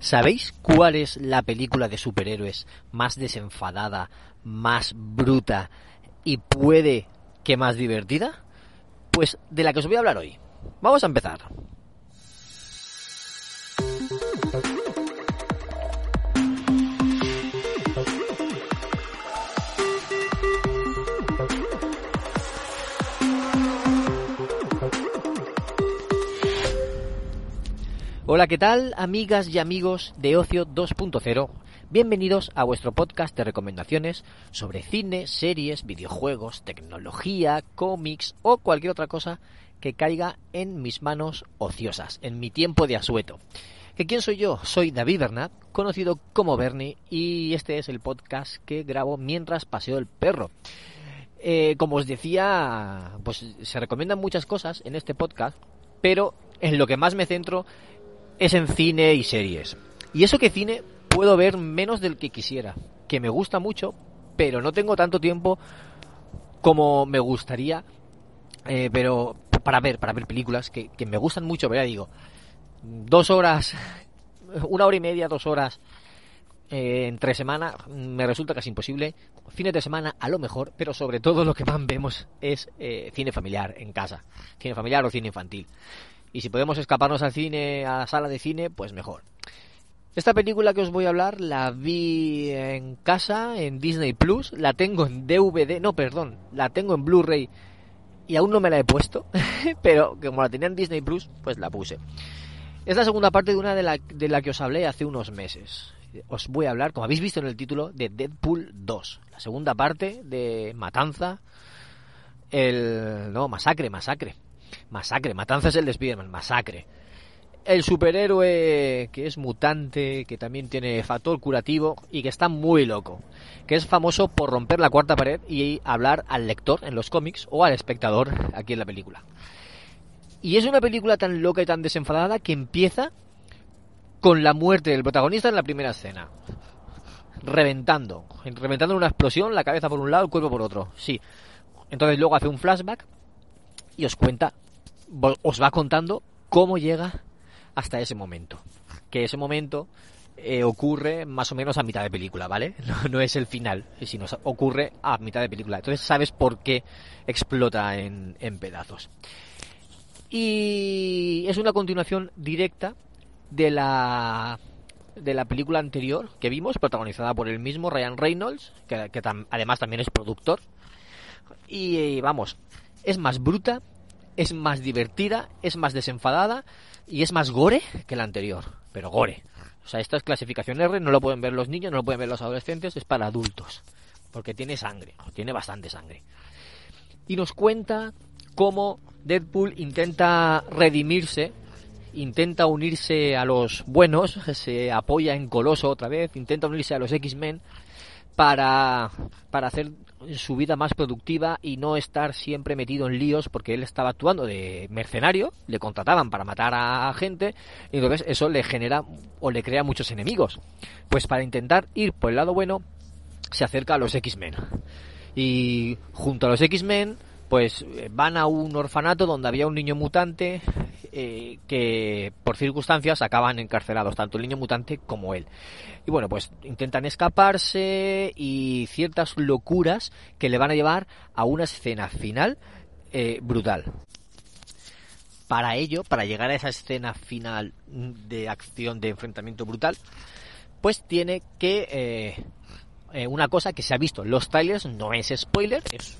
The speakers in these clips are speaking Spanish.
¿Sabéis cuál es la película de superhéroes más desenfadada, más bruta y puede que más divertida? Pues de la que os voy a hablar hoy. Vamos a empezar. Hola, ¿qué tal, amigas y amigos de Ocio 2.0? Bienvenidos a vuestro podcast de recomendaciones sobre cine, series, videojuegos, tecnología, cómics o cualquier otra cosa que caiga en mis manos ociosas, en mi tiempo de asueto. ¿Que quién soy yo? Soy David Bernat, conocido como Bernie, y este es el podcast que grabo mientras paseo el perro. Eh, como os decía, pues se recomiendan muchas cosas en este podcast, pero en lo que más me centro es en cine y series. Y eso que cine puedo ver menos del que quisiera, que me gusta mucho, pero no tengo tanto tiempo como me gustaría, eh, pero para ver, para ver películas que, me gustan mucho, pero digo, dos horas, una hora y media, dos horas eh, entre semana me resulta casi imposible. Fines de semana a lo mejor, pero sobre todo lo que más vemos es eh, cine familiar en casa, cine familiar o cine infantil. Y si podemos escaparnos al cine, a la sala de cine, pues mejor. Esta película que os voy a hablar la vi en casa, en Disney Plus, la tengo en DVD, no, perdón, la tengo en Blu-ray y aún no me la he puesto, pero como la tenía en Disney Plus, pues la puse. Es la segunda parte de una de la, de la que os hablé hace unos meses. Os voy a hablar, como habéis visto en el título, de Deadpool 2, la segunda parte de Matanza, el... no, Masacre, Masacre Masacre, Matanzas el de Spiderman, Masacre. El superhéroe que es mutante, que también tiene factor curativo y que está muy loco. Que es famoso por romper la cuarta pared y hablar al lector en los cómics o al espectador aquí en la película. Y es una película tan loca y tan desenfadada que empieza con la muerte del protagonista en la primera escena. Reventando. Reventando en una explosión, la cabeza por un lado, el cuerpo por otro. Sí. Entonces luego hace un flashback y os cuenta, os va contando cómo llega hasta ese momento. Que ese momento eh, ocurre más o menos a mitad de película, ¿vale? No, es el final, sino ocurre a mitad de película. Entonces sabes por qué explota en, en pedazos. Y es una continuación directa de la de la película anterior que vimos, protagonizada por el mismo Ryan Reynolds, que, además también es productor. y vamos, es más bruta, es más divertida, es más desenfadada y es más gore que la anterior. Pero gore. O sea, esta es clasificación R, no lo pueden ver los niños, no lo pueden ver los adolescentes, es para adultos. Porque tiene sangre, tiene bastante sangre. Y nos cuenta cómo Deadpool intenta redimirse, intenta unirse a los buenos, se apoya en Coloso otra vez, intenta unirse a los X-Men para, para hacer su vida más productiva y no estar siempre metido en líos porque él estaba actuando de mercenario, le contrataban para matar a gente y entonces eso le genera o le crea muchos enemigos. Pues para intentar ir por el lado bueno se acerca a los X-Men. Y junto a los X-Men pues eh, van a un orfanato donde había un niño mutante eh, que por circunstancias acaban encarcelados, tanto el niño mutante como él. Y bueno, pues intentan escaparse y ciertas locuras que le van a llevar a una escena final eh, brutal. Para ello, para llegar a esa escena final de acción, de enfrentamiento brutal, pues tiene que... una cosa que se ha visto en los trailers, no es spoiler, es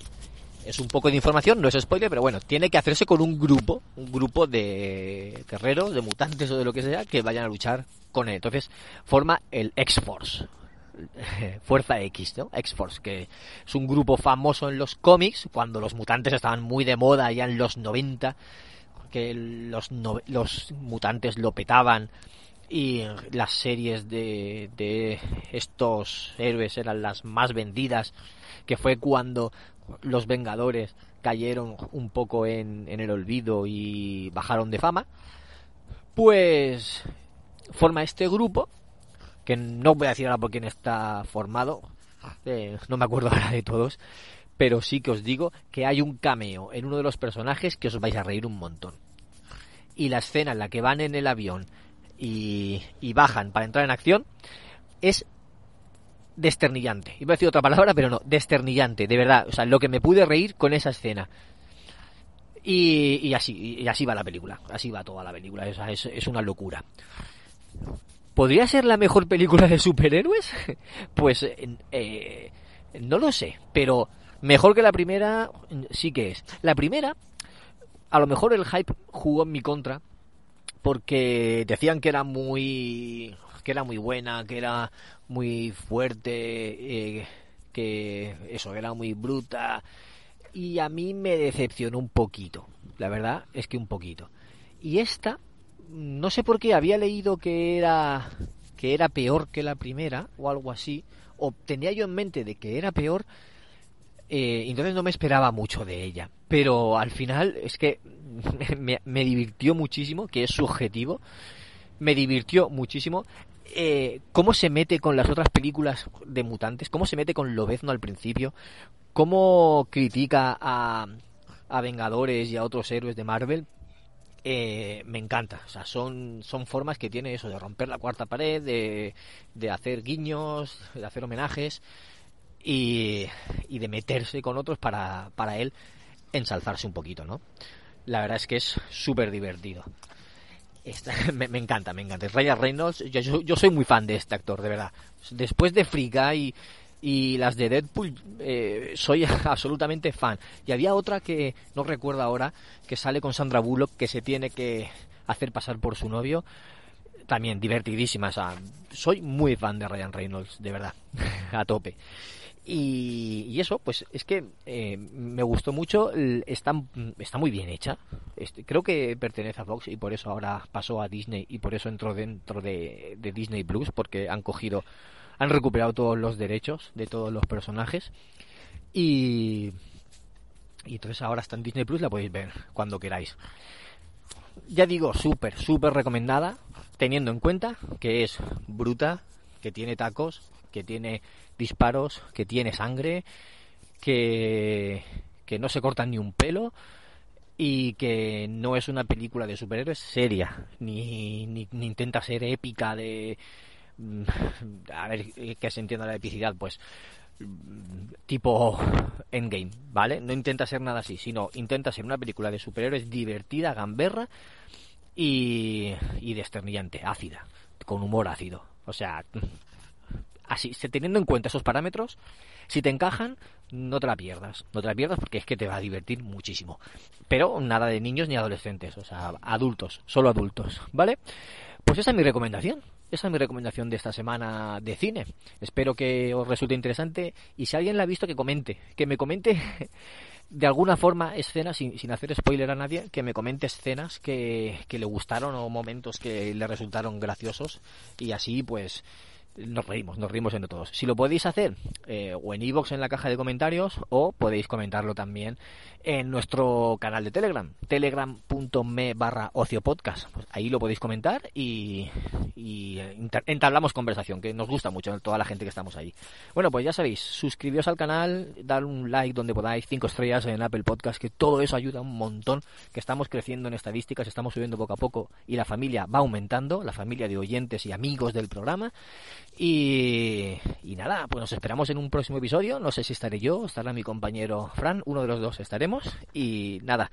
es un poco de información, no es spoiler, pero bueno, tiene que hacerse con un grupo, un grupo de guerreros, de mutantes o de lo que sea, que vayan a luchar con él. Entonces forma el X-Force. Fuerza X, ¿no? X-Force, que es un grupo famoso en los cómics, cuando los mutantes estaban muy de moda ya en los 90, que los, los mutantes lo petaban y las series de, de estos héroes eran las más vendidas, que fue cuando los Vengadores cayeron un poco en, el olvido y bajaron de fama, pues forma este grupo, que no voy a decir ahora por quién está formado, eh, no me acuerdo ahora de todos, pero sí que os digo que hay un cameo en uno de los personajes que os vais a reír un montón. Y la escena en la que van en el avión y bajan para entrar en acción es desternillante. Iba a decir otra palabra, pero no, desternillante, de verdad. O sea, lo que me pude reír con esa escena. Y, y así, y así va la película. Así va toda la película. Sea, es, es una locura. ¿Podría ser la mejor película de superhéroes? Pues eh, no lo sé, pero mejor que la primera sí que es. La primera, a lo mejor el hype jugó en mi contra porque decían que era muy que era muy buena, que era muy fuerte, eh, que eso, era muy bruta. Y a mí me decepcionó un poquito. La verdad es que un poquito. Y esta, no sé por qué, había leído que era que era peor que la primera o algo así, o tenía yo en mente de que era peor, eh, entonces no me esperaba mucho de ella. Pero al final es que me, me divirtió muchísimo, que es subjetivo, me divirtió muchísimo eh, cómo se mete con las otras películas de mutantes, cómo se mete con Lobezno al principio, cómo critica a, a Vengadores y a otros héroes de Marvel, eh, me encanta. O sea, son, son formas que tiene eso, de romper la cuarta pared, de, de hacer guiños, de hacer homenajes y, y de meterse con otros para, para él ensalzarse un poquito, ¿no? La verdad es que es súper divertido. me, me, encanta, me encanta. Ryan Reynolds, yo, soy muy fan de este actor, de verdad. Después de Free Guy y, y las de Deadpool, eh, soy absolutamente fan. Y había otra que no recuerdo ahora, que sale con Sandra Bullock, que se tiene que hacer pasar por su novio. También divertidísima. O sea, soy muy fan de Ryan Reynolds, de verdad, a tope. Y, eso, pues es que eh, me gustó mucho, está, está muy bien hecha. Este, creo que pertenece a Fox y por eso ahora pasó a Disney y por eso entró dentro de, de, Disney Plus, porque han cogido, han recuperado todos los derechos de todos los personajes. Y, y entonces ahora está en Disney Plus, la podéis ver cuando queráis. Ya digo, súper, súper recomendada, teniendo en cuenta que es bruta, que tiene tacos, que tiene disparos, que tiene sangre, que, que no se cortan ni un pelo y que no es una película de superhéroes seria, ni, ni, ni intenta ser épica de... A ver, que se entienda la epicidad, pues tipo Endgame, ¿vale? No intenta ser nada así, sino intenta ser una película de superhéroes divertida, gamberra y, y desternillante, ácida, con humor ácido. O sea, así, teniendo en cuenta esos parámetros, si te encajan, no te la pierdas. No te la pierdas porque es que te va a divertir muchísimo. Pero nada de niños ni adolescentes, o sea, adultos, solo adultos, ¿vale? Pues esa es mi recomendación. Esa es mi recomendación de esta semana de cine. Espero que os resulte interesante y si alguien la ha visto que comente, que me comente de alguna forma escenas, sin, sin, hacer spoiler a nadie, que me comente escenas que, que le gustaron o momentos que le resultaron graciosos y así pues nos reímos, nos reímos entre todos. Si lo podéis hacer eh, o en iVoox en la caja de comentarios o podéis comentarlo también en nuestro canal de Telegram, telegram.me barra ociopodcast. Pues ahí lo podéis comentar y, y entablamos conversación, que nos gusta mucho toda la gente que estamos ahí. Bueno, pues ya sabéis, suscribíos al canal, dar un like donde podáis, cinco estrellas en Apple Podcast, que todo eso ayuda un montón, que estamos creciendo en estadísticas, estamos subiendo poco a poco y la familia va aumentando, la familia de oyentes y amigos del programa. Y, nada, pues nos esperamos en un próximo episodio. No sé si estaré yo, estará mi compañero Fran, uno de los dos estaremos. Y nada,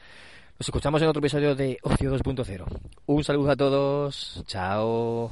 nos escuchamos en otro episodio de Ocio 2.0. Un saludo a todos, chao.